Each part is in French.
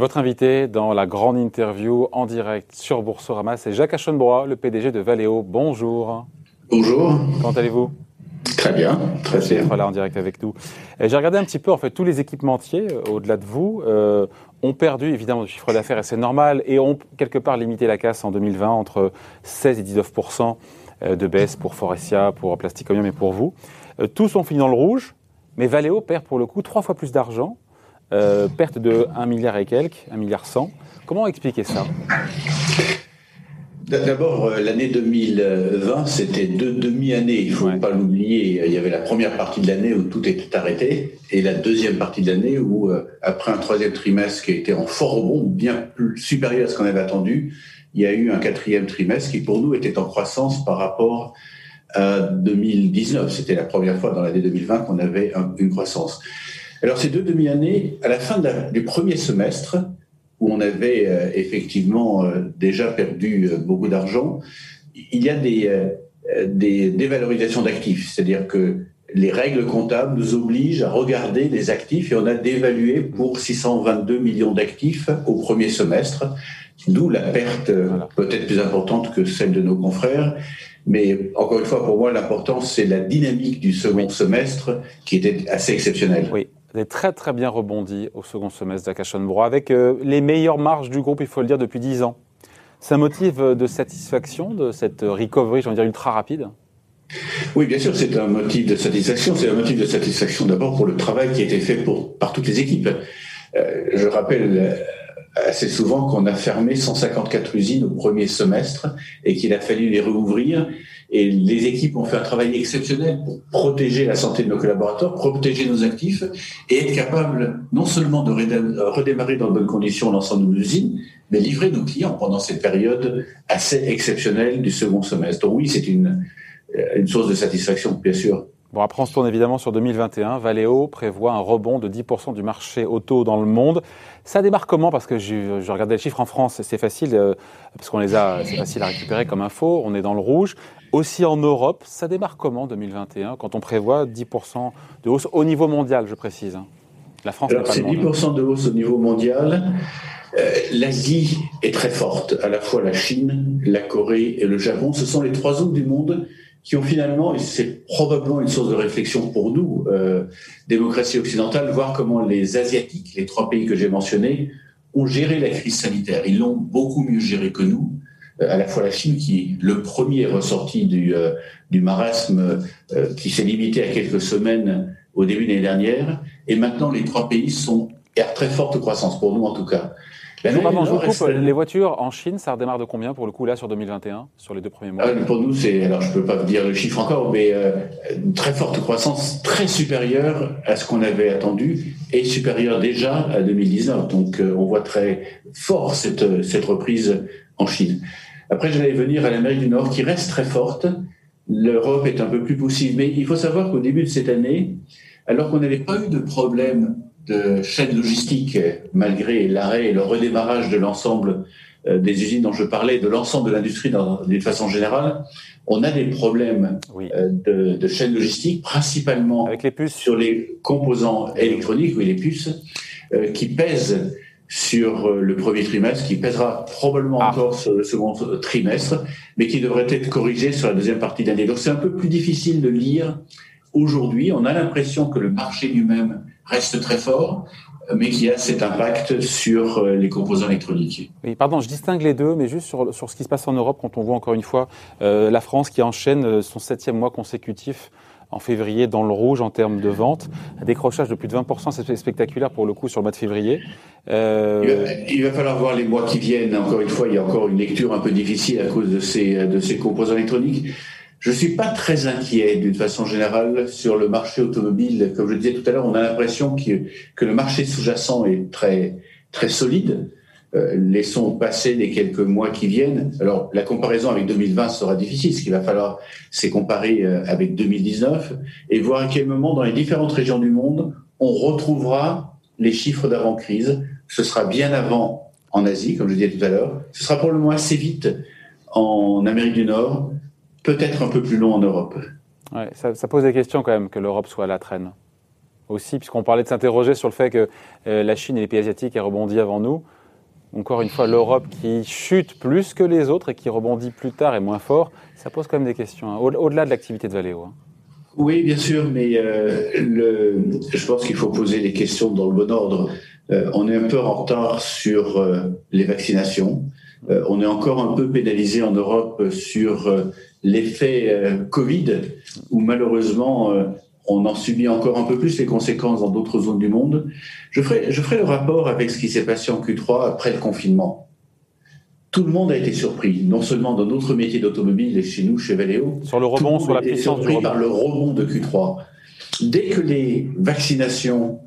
Votre invité dans la grande interview en direct sur Boursorama, c'est Jacques Aschenbrois, le PDG de Valeo. Bonjour. Bonjour. Comment allez-vous? Très bien, très bien. Voilà, en direct avec nous. J'ai regardé un petit peu, en fait, tous les équipementiers, euh, au-delà de vous, euh, ont perdu évidemment du chiffre d'affaires, et c'est normal, et ont quelque part limité la casse en 2020 entre 16 et 19% euh, de baisse pour Forestia, pour Plasticomium et pour vous. tous ont fini dans le rouge, mais Valeo perd pour le coup trois fois plus d'argent, perte de 1 milliard et quelques, 1 milliard 100. Comment expliquer ça? D'abord, euh, l'année 2020, c'était deux demi-années, il ne faut pas l'oublier. Il y avait la première partie de l'année où tout était arrêté et la deuxième partie de l'année où, euh, après un troisième trimestre qui a été en fort rebond, bien plus supérieur à ce qu'on avait attendu, il y a eu un quatrième trimestre qui, pour nous, était en croissance par rapport à 2019. C'était la première fois dans l'année 2020 qu'on avait une croissance. Alors, ces deux demi-années, à la fin du premier semestre, où on avait euh, effectivement euh, déjà perdu euh, beaucoup d'argent, il y a des, des dévalorisations d'actifs, c'est-à-dire que les règles comptables nous obligent à regarder les actifs et on a dévalué pour 622 millions d'actifs au premier semestre, d'où la perte peut-être plus importante que celle de nos confrères. Mais encore une fois, pour moi, l'important, c'est la dynamique du second semestre qui était assez exceptionnelle. Oui. Avez très très bien rebondi au second semestre d'Akashon avec euh, les meilleures marges du groupe, il faut le dire, depuis 10 ans. C'est un motif de satisfaction de cette recovery, j'ai envie dire, ultra rapide? Oui, bien sûr, c'est un motif de satisfaction. C'est un motif de satisfaction d'abord pour le travail qui a été fait par toutes les équipes. Euh, je rappelle euh, assez souvent qu'on a fermé 154 usines au premier semestre et qu'il a fallu les rouvrir et les équipes ont fait un travail exceptionnel pour protéger la santé de nos collaborateurs, protéger nos actifs et être capable non seulement de redémarrer dans de bonnes conditions l'ensemble de nos usines, mais livrer nos clients pendant cette période assez exceptionnelle du second semestre. Donc oui, c'est une, une source de satisfaction, bien sûr. Bon, après, on se tourne évidemment sur 2021. Valeo prévoit un rebond de 10% du marché auto dans le monde. Ça démarre comment? Parce que je, je, regardais les chiffres en France, c'est facile, euh, parce qu'on les a, c'est facile à récupérer comme info. On est dans le rouge. Aussi en Europe, ça démarre comment 2021 quand on prévoit 10% de hausse au niveau mondial, je précise hein La France Alors, c'est 10% de hausse au niveau mondial. Euh, L'Asie est très forte, à la fois la Chine, la Corée et le Japon. Ce sont les trois zones du monde qui ont finalement, et c'est probablement une source de réflexion pour nous, euh, démocratie occidentale, voir comment les Asiatiques, les trois pays que j'ai mentionnés, ont géré la crise sanitaire. Ils l'ont beaucoup mieux géré que nous. Euh, à la fois la Chine, qui le premier est ressorti du, euh, du marasme euh, qui s'est limité à quelques semaines au début de l'année dernière, et maintenant les trois pays sont à très forte croissance, pour nous en tout cas. Pardon, je coupe. Les voitures en Chine, ça redémarre de combien pour le coup là sur 2021, sur les deux premiers mois? Ah, Pour nous, c'est alors je peux pas vous dire le chiffre encore, mais euh, une très forte croissance, très supérieure à ce qu'on avait attendu et supérieure déjà à 2019. Donc euh, on voit très fort cette cette reprise en Chine. Après, j'allais venir à l'Amérique du Nord qui reste très forte. L'Europe est un peu plus possible, mais il faut savoir qu'au début de cette année, alors qu'on n'avait pas eu de problème de chaîne logistique, malgré l'arrêt et le redémarrage de l'ensemble euh, des usines dont je parlais, de l'ensemble de l'industrie d'une façon générale, on a des problèmes euh, de, de chaîne logistique, principalement Avec les puces. sur les composants électroniques, oui, les puces, euh, qui pèsent sur le premier trimestre, qui pèsera probablement ah. encore sur le second trimestre, mais qui devrait être corrigé sur la deuxième partie de l'année. Donc c'est un peu plus difficile de lire aujourd'hui. On a l'impression que le marché lui-même reste très fort, mais qui a cet impact sur euh, les composants électroniques. Oui, pardon, je distingue les deux, mais juste sur, sur ce qui se passe en Europe, quand on voit encore une fois euh, la France qui enchaîne euh, son septième mois consécutif en février dans le rouge en termes de vente, un décrochage de plus de 20%, c'est spectaculaire pour le coup sur le mois de février. Euh... Il, va, falloir voir les mois qui viennent. Encore une fois, il y a encore une lecture un peu difficile à cause de ces, de ces composants électroniques. Je suis pas très inquiet d'une façon générale sur le marché automobile. Comme je disais tout à l'heure, on a l'impression que, que le marché sous-jacent est très très solide. Euh, laissons passer les quelques mois qui viennent. Alors la comparaison avec 2020 sera difficile. Ce qu'il va falloir, c'est comparer euh, avec 2019 et voir à quel moment dans les différentes régions du monde on retrouvera les chiffres d'avant crise. Ce sera bien avant en Asie, comme je disais tout à l'heure. Ce sera probablement assez vite en Amérique du Nord peut-être un peu plus long en Europe. Ça, ça, pose des questions quand même que l'Europe soit à la traîne. aussi, puisqu'on parlait de s'interroger sur le fait que la Chine et les pays asiatiques aient rebondi avant nous. Encore une fois, l'Europe qui chute plus que les autres et qui rebondit plus tard et moins fort, ça pose quand même des questions, hein, au-delà de l'activité de Valéo. Hein. Oui, bien sûr, mais le, je pense qu'il faut poser les questions dans le bon ordre. on est un peu en retard sur les vaccinations. Euh, on est encore un peu pénalisé en Europe sur euh, l'effet euh, Covid, où malheureusement on en subit encore un peu plus les conséquences dans d'autres zones du monde. Je ferai, je ferai le rapport avec ce qui s'est passé en Q3 après le confinement. Tout le monde a été surpris, non seulement dans notre métier d'automobile et chez nous, chez Valeo. Sur le rebond, sur la puissance surpris par le rebond de Q3. Dès que les vaccinations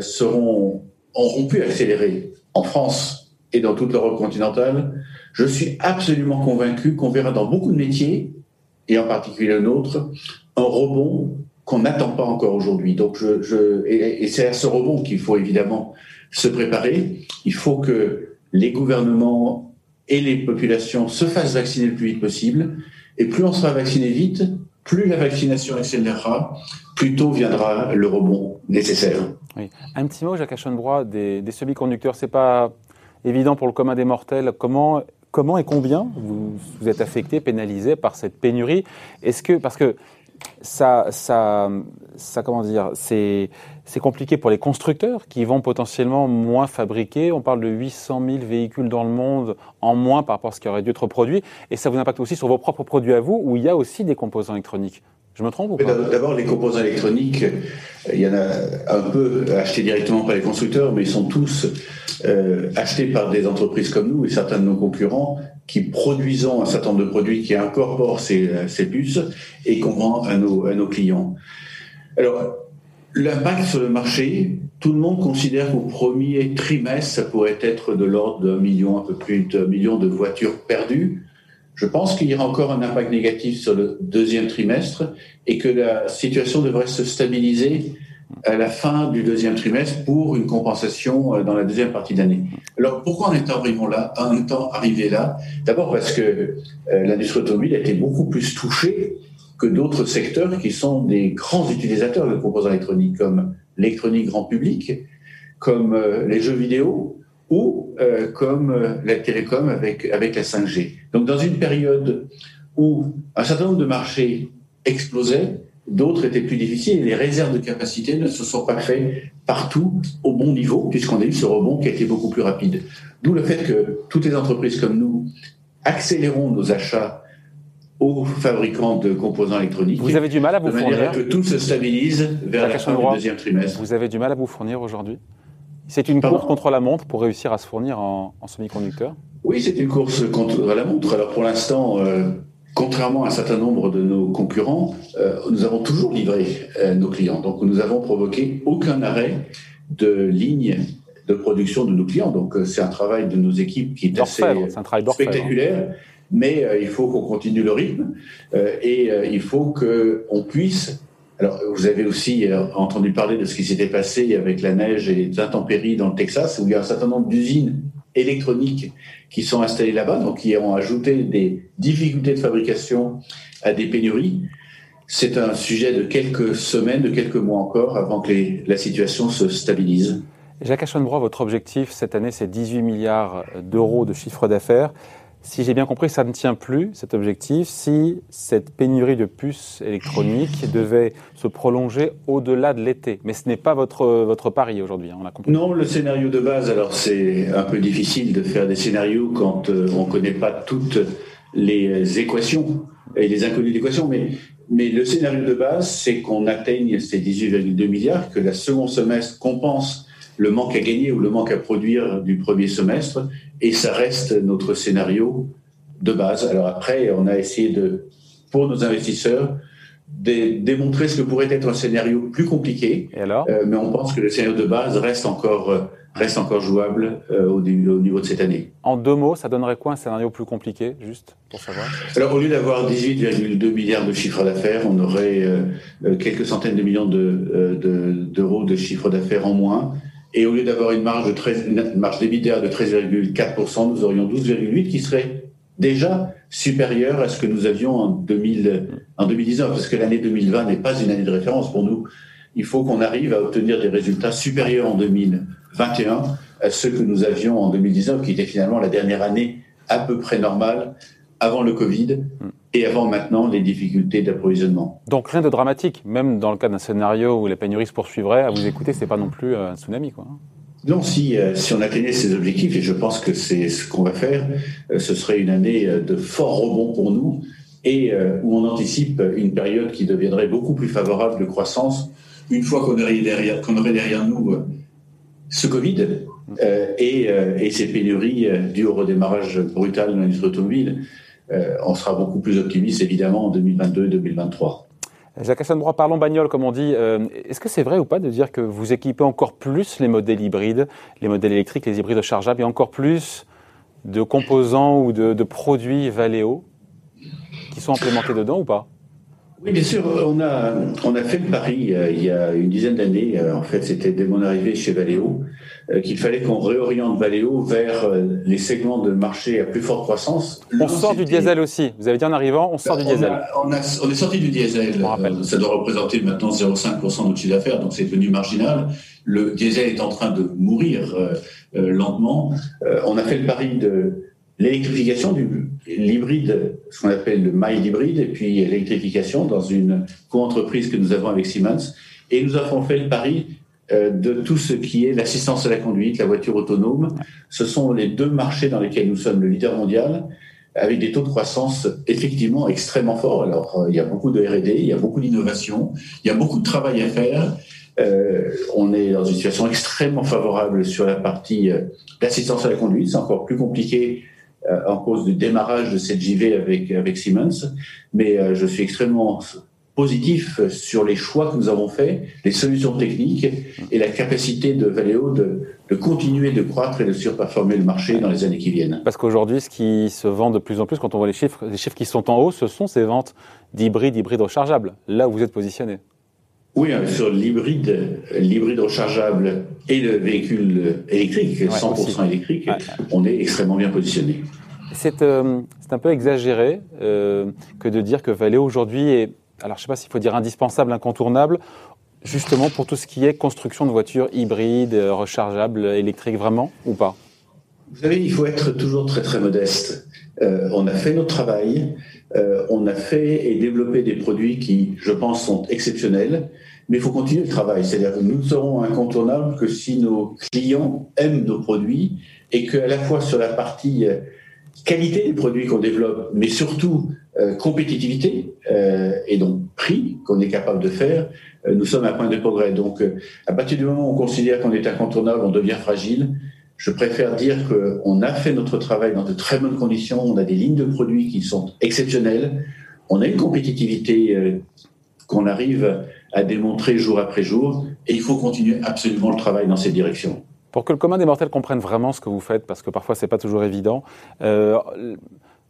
seront, auront pu accélérer en France, et dans toute l'Europe continentale, je suis absolument convaincu qu'on verra dans beaucoup de métiers, et en particulier le nôtre, un rebond qu'on n'attend pas encore aujourd'hui. Donc, je, et, c'est à ce rebond qu'il faut évidemment se préparer. Il faut que les gouvernements et les populations se fassent vacciner le plus vite possible. Et plus on sera vacciné vite, plus la vaccination accélérera, plus tôt viendra le rebond nécessaire. Un petit mot, Jacques Aschenbrois, des, des semi-conducteurs. C'est pas évident pour le commun des mortels. Comment, comment et combien vous, vous êtes affecté, pénalisé par cette pénurie? Est-ce que parce que ça, ça, ça comment dire, c'est c'est compliqué pour les constructeurs qui vont potentiellement moins fabriquer. On parle de 800 000 véhicules dans le monde en moins par rapport à ce qui aurait dû être produit. Et ça vous impacte aussi sur vos propres produits à vous, où il y a aussi des composants électroniques. Je me trompe ou pas D'abord, les composants électroniques, il y en a un peu achetés directement par les constructeurs, mais ils sont tous euh, achetés par des entreprises comme nous et certains de nos concurrents qui produisons un certain nombre de produits qui incorporent ces, ces puces et qu'on vend à nos, à nos clients. Alors, l'impact sur le marché, tout le monde considère qu'au premier trimestre, ça pourrait être de l'ordre d'un million, un peu plus d'un million de voitures perdues. Je pense qu'il y aura encore un impact négatif sur le deuxième trimestre et que la situation devrait se stabiliser à la fin du deuxième trimestre pour une compensation euh, dans la deuxième partie d'année. Alors pourquoi arrivé là, en temps arrivé là? D'abord parce que euh, l'industrie automobile a été beaucoup plus touchée que d'autres secteurs qui sont des grands utilisateurs de composants électroniques comme l'électronique grand public, comme euh, les jeux vidéo, ou euh, comme euh, la télécom avec, avec la 5G. Donc dans une période où un certain nombre de marchés explosaient, d'autres étaient plus difficiles et les réserves de capacité ne se sont pas faites partout au bon niveau puisqu'on a eu ce rebond qui a été beaucoup plus rapide. D'où le fait que toutes les entreprises comme nous accélérons nos achats aux fabricants de composants électroniques. Vous avez du mal à vous de fournir que tout se stabilise vers la fin du deuxième trimestre. Vous avez du mal à vous fournir aujourd'hui? C'est une course contre la montre pour réussir à se fournir en, semi-conducteurs Oui, c'est une course contre la montre. Alors pour l'instant, euh, contrairement à un certain nombre de nos concurrents, euh, nous avons toujours livré euh, nos clients. Donc nous n'avons provoqué aucun arrêt de ligne de production de nos clients. Donc c'est un travail de nos équipes qui est assez spectaculaire. Mais il faut qu'on continue le rythme et il faut qu'on puisse alors, vous avez aussi euh, entendu parler de ce qui s'était passé avec la neige et les intempéries dans le Texas, où il y a un certain nombre d'usines électroniques qui sont installées là-bas, donc qui ont ajouté des difficultés de fabrication à des pénuries. C'est un sujet de quelques semaines, de quelques mois encore, avant que la situation se stabilise. Jacques Aschenbrois, votre objectif cette année, c'est 18 milliards d'euros de chiffre d'affaires. Si j'ai bien compris, ça ne tient plus, cet objectif, si cette pénurie de puces électroniques devait se prolonger au-delà de l'été. Mais ce n'est pas votre, votre pari aujourd'hui, hein, on a compris. Non, le scénario de base, alors c'est un peu difficile de faire des scénarios quand euh, on ne connaît pas toutes les équations et les inconnues d'équations, mais, mais le scénario de base, c'est qu'on atteigne ces 18,2 milliards, que la second semestre compense le manque à gagner ou le manque à produire du premier semestre, et ça reste notre scénario de base. Alors après, on a essayé de, pour nos investisseurs, de démontrer ce que pourrait être un scénario plus compliqué, euh, mais on pense que le scénario de base reste encore, euh, reste encore jouable euh, au, au, niveau de cette année. En deux mots, ça donnerait quoi un scénario plus compliqué, juste pour savoir? Alors au lieu d'avoir 18,2 milliards de chiffre d'affaires, on aurait quelques centaines de millions d'euros de, de chiffre d'affaires en moins et au lieu d'avoir une marge de 13, une marge de 13,4%, nous aurions 12,8% qui serait déjà supérieure à ce que nous avions en, 2000, en 2019, parce que l'année 2020 n'est pas une année de référence pour nous. il faut qu'on arrive à obtenir des résultats supérieurs en 2021 à ceux que nous avions en 2019, qui était finalement la dernière année à peu près normale avant le Covid et avant maintenant les difficultés d'approvisionnement. Donc rien de dramatique, même dans le cas d'un scénario où les pénuries se poursuivraient, à vous écouter, c'est pas non plus un tsunami, quoi. Non, si, euh, si on atteignait ces objectifs, et je pense que c'est ce qu'on va faire, euh, ce serait une année euh, de fort rebond pour nous et où on anticipe une période qui deviendrait beaucoup plus favorable de croissance une fois qu'on aurait derrière, qu'on aurait derrière nous ce Covid et, et, ces pénuries dues au redémarrage brutal de l'industrie automobile. On sera beaucoup plus optimiste évidemment en 2022 et 2023. Jacques Hassan-Droit, parlons bagnole, comme on dit. Euh, est-ce que c'est vrai ou pas de dire que vous équipez encore plus les modèles hybrides, les modèles électriques, les hybrides rechargeables, et encore plus de composants ou de, de produits Valeo qui sont implémentés dedans ou pas? Oui, bien sûr. On a, on a fait le pari euh, il y a une dizaine d'années, euh, en fait c'était dès mon arrivée chez Valeo, euh, qu'il fallait qu'on réoriente Valeo vers les segments de marché à plus forte croissance. On sort du diesel aussi. Vous avez dit en arrivant, on sort du diesel. on, a, on, est sorti du diesel. ça doit représenter maintenant 0,5% de notre chiffre d'affaires, donc c'est devenu marginal. Le diesel est en train de mourir lentement. on a fait le pari de l'électrification du l'hybride, ce qu'on appelle le mild hybride, et puis l'électrification dans une co-entreprise que nous avons avec Siemens. Et nous avons fait le pari euh, de tout ce qui est l'assistance à la conduite, la voiture autonome. Ce sont les deux marchés dans lesquels nous sommes le leader mondial, avec des taux de croissance effectivement extrêmement forts. Alors, euh, il y a beaucoup de R&D, il y a beaucoup d'innovation, il y a beaucoup de travail à faire. Euh, on est dans une situation extrêmement favorable sur la partie euh, d'assistance à la conduite. C'est encore plus compliqué en cause du démarrage de cette JV avec, avec Siemens. Mais euh, je suis extrêmement positif sur les choix que nous avons faits, les solutions techniques et la capacité de Valeo de, de, continuer de croître et de surperformer le marché dans les années qui viennent. Parce qu'aujourd'hui, ce qui se vend de plus en plus, quand on voit les chiffres, les chiffres qui sont en haut, ce sont ces ventes d'hybrides, hybrides rechargeables. Là où vous êtes positionné. Oui, hein, sur l'hybride, l'hybride rechargeable et le véhicule électrique, 100% électrique, on est extrêmement bien positionné. Euh, c'est un peu exagéré euh, que de dire que Valeo aujourd'hui est, alors je ne sais pas s'il faut dire indispensable, incontournable, justement pour tout ce qui est construction de voitures hybrides, euh, rechargeables, électriques, vraiment ou pas? Vous savez, il faut être toujours très très modeste. On a fait notre travail, on a fait et développé des produits qui, je pense, sont exceptionnels. Mais il faut continuer le travail. C'est-à-dire que nous serons incontournables que si nos clients aiment nos produits et qu'à la fois sur la partie euh, qualité des produits qu'on développe, mais surtout euh, compétitivité euh, et donc prix qu'on est capable de faire, nous sommes à point de progrès. Donc, à partir du moment où on considère qu'on est incontournable, on devient fragile. Je préfère dire qu'on a fait notre travail dans de très bonnes conditions. On a des lignes de produits qui sont exceptionnelles. On a une compétitivité qu'on arrive à démontrer jour après jour. Et il faut continuer absolument le travail dans cette direction. Pour que le commun des mortels comprenne vraiment ce que vous faites, parce que parfois c'est pas toujours évident. Euh,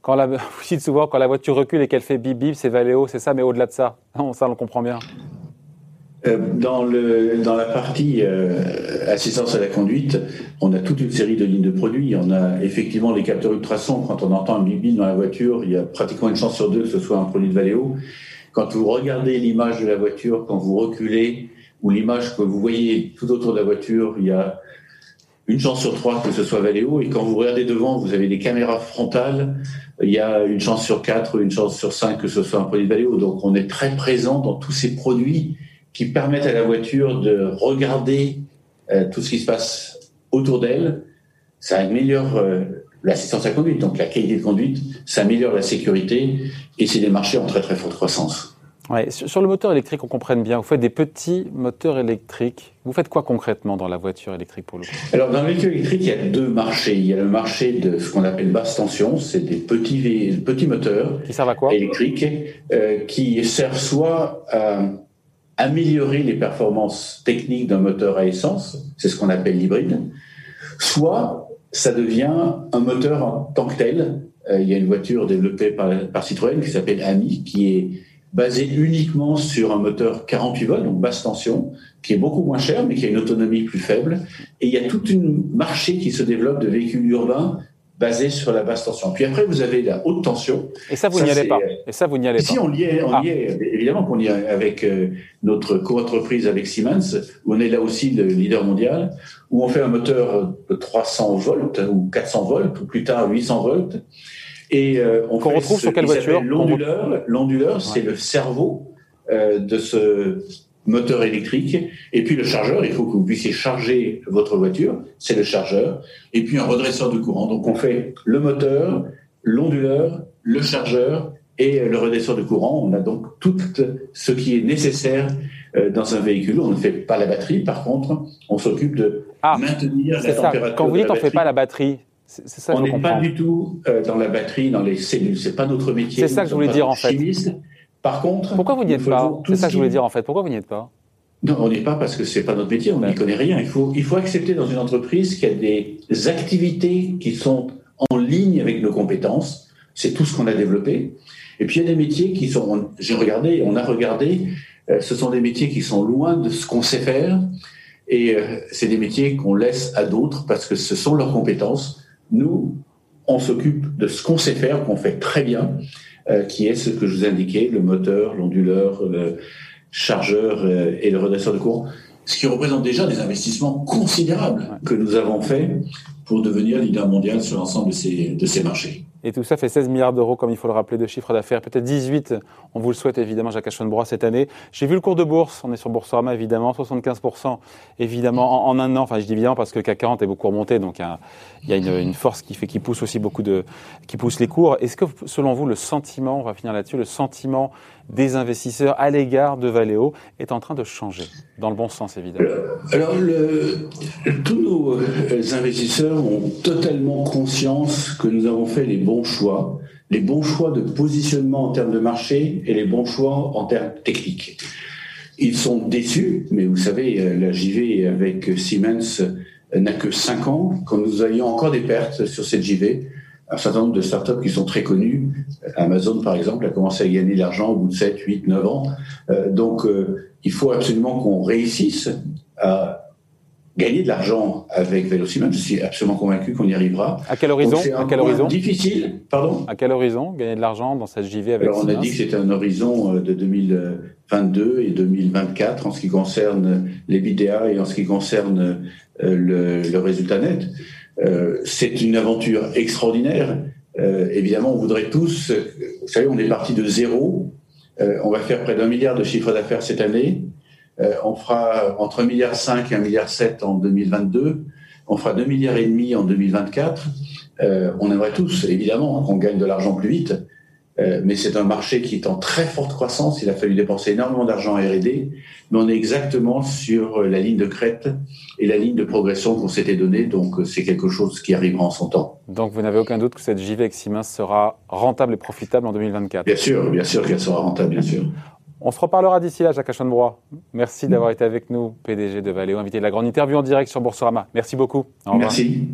quand vous dites souvent quand la voiture recule et qu'elle fait bip bip, c'est Valeo, c'est ça, mais au-delà de ça, ça on le comprend bien. Euh, dans, le, dans la partie euh, assistance à la conduite, on a toute une série de lignes de produits. On a effectivement les capteurs ultrasons. Quand on entend un bip dans la voiture, il y a pratiquement une chance sur deux que ce soit un produit de Valeo. Quand vous regardez l'image de la voiture, quand vous reculez, ou l'image que vous voyez tout autour de la voiture, il y a une chance sur trois que ce soit Valeo. Et quand vous regardez devant, vous avez des caméras frontales, il y a une chance sur quatre, une chance sur cinq que ce soit un produit de Valeo. Donc on est très présent dans tous ces produits qui permettent à la voiture de regarder euh, tout ce qui se passe autour d'elle. Ça améliore euh, l'assistance à conduite, donc la qualité de conduite, ça améliore la sécurité et c'est des marchés en très très forte croissance. Ouais, sur le moteur électrique, on comprenne bien. Vous faites des petits moteurs électriques. Vous faites quoi concrètement dans la voiture électrique pour le coup Alors, dans le véhicule électrique, il y a deux marchés. Il y a le marché de ce qu'on appelle basse tension. C'est des petits, petits moteurs qui servent à quoi? électriques euh, qui servent soit à améliorer les performances techniques d'un moteur à essence, c'est ce qu'on appelle l'hybride, soit ça devient un moteur en tant que tel. Euh, il y a une voiture développée par, par Citroën qui s'appelle AMI, qui est basée uniquement sur un moteur 48 volts, donc basse tension, qui est beaucoup moins cher, mais qui a une autonomie plus faible. Et il y a tout un marché qui se développe de véhicules urbains basé sur la basse tension. Puis après, vous avez la haute tension. Et ça, vous n'y allez pas. Et ça, vous n'y allez pas. Si, on y est, on y est ah. évidemment qu'on y est avec euh, notre co-entreprise avec Siemens, où on est là aussi le leader mondial, où on fait un moteur de 300 volts ou 400 volts, ou plus tard 800 volts. Et euh, on qu'on retrouve sur quelle voiture L'onduleur, l'onduleur, c'est le cerveau euh, de ce moteur électrique. Et puis le chargeur, il faut que vous puissiez charger votre voiture, c'est le chargeur. Et puis un redresseur de courant. Donc on fait le moteur, l'onduleur, le chargeur et le redresseur de courant. On a donc tout ce qui est nécessaire euh, dans un véhicule. On ne fait pas la batterie, par contre, on s'occupe de ah, maintenir la ça. température. Quand vous dites on ne fait pas la batterie, c'est ça On n'est pas du tout euh, dans la batterie, dans les cellules. C'est pas notre métier. C'est ça que je voulais dire en fait. Par contre, pourquoi vous n'y êtes pas C'est ça que je voulais dire en fait. Pourquoi vous n'y êtes pas non, on n'y est pas parce que c'est pas notre métier, on n'y connaît rien. Il faut, il faut accepter dans une entreprise qu'il y a des activités qui sont en ligne avec nos compétences. C'est tout ce qu'on a développé. Et puis il y a des métiers qui sont, j'ai regardé, on a regardé, euh, ce sont des métiers qui sont loin de ce qu'on sait faire. Et euh, c'est des métiers qu'on laisse à d'autres parce que ce sont leurs compétences. Nous, on s'occupe de ce qu'on sait faire, qu'on fait très bien. Euh, qui est ce que je vous indiquais, le moteur, l'onduleur, le chargeur euh, et le redresseur de courant, ce qui représente déjà des investissements considérables que nous avons faits pour devenir leader mondial sur l'ensemble de ces, de ces marchés. Et tout ça fait 16 milliards d'euros, comme il faut le rappeler, de chiffre d'affaires. Peut-être 18, on vous le souhaite évidemment, Jacques Aschenbrois, cette année. J'ai vu le cours de bourse, on est sur Boursorama évidemment, 75% évidemment en, un an. Enfin, je dis évidemment parce que CAC 40 est beaucoup remonté, donc il y a, une, force qui fait qui pousse aussi beaucoup de, qui pousse les cours. Est-ce que selon vous, le sentiment, on va finir là-dessus, le sentiment des investisseurs à l'égard de Valeo est en train de changer, dans le bon sens évidemment Alors, le, tous nos euh, ont totalement conscience que nous avons fait les bons choix, les bons choix de positionnement en termes de marché et les bons choix en termes techniques. Ils sont déçus, mais vous savez, la JV avec Siemens n'a que 5 ans, quand nous avions encore des pertes sur cette JV un certain nombre de startups qui sont très connues. Amazon, par exemple, a commencé à gagner de l'argent au bout de 7, 8, 9 ans. Euh, donc, euh, il faut absolument qu'on réussisse à gagner de l'argent avec Velociment. Je suis absolument convaincu qu'on y arrivera. À quel horizon À quel horizon Difficile, pardon. À quel horizon gagner de l'argent dans cette JV avec Alors, on a dit que c'était un horizon euh, de 2022 et 2024 en ce qui concerne les BDA et en ce qui concerne le, le résultat net. Euh, c'est une aventure extraordinaire. Euh, évidemment, on voudrait tous, vous savez, on est parti de zéro. Euh, on va faire près d'un milliard de chiffre d'affaires cette année. On fera entre 1,5 milliard et 1,7 milliard en 2022. On fera 2 milliards et demi en 2024. on aimerait tous, évidemment, qu'on gagne de l'argent plus vite. Euh, mais c'est un marché qui est en très forte croissance. Il a fallu dépenser énormément d'argent en R&D, mais on est exactement sur la ligne de crête et la ligne de progression qu'on s'était donnée. Donc euh, c'est quelque chose qui arrivera en son temps. Donc vous n'avez aucun doute que cette JV Siemens sera rentable et profitable en 2024 Bien sûr, bien sûr qu'elle sera rentable, bien sûr. On se reparlera d'ici là, Jacques Aschenbrois. Merci d'avoir été avec nous, PDG de Valeo, invité de la grande interview en direct sur Boursorama. Merci beaucoup. Merci.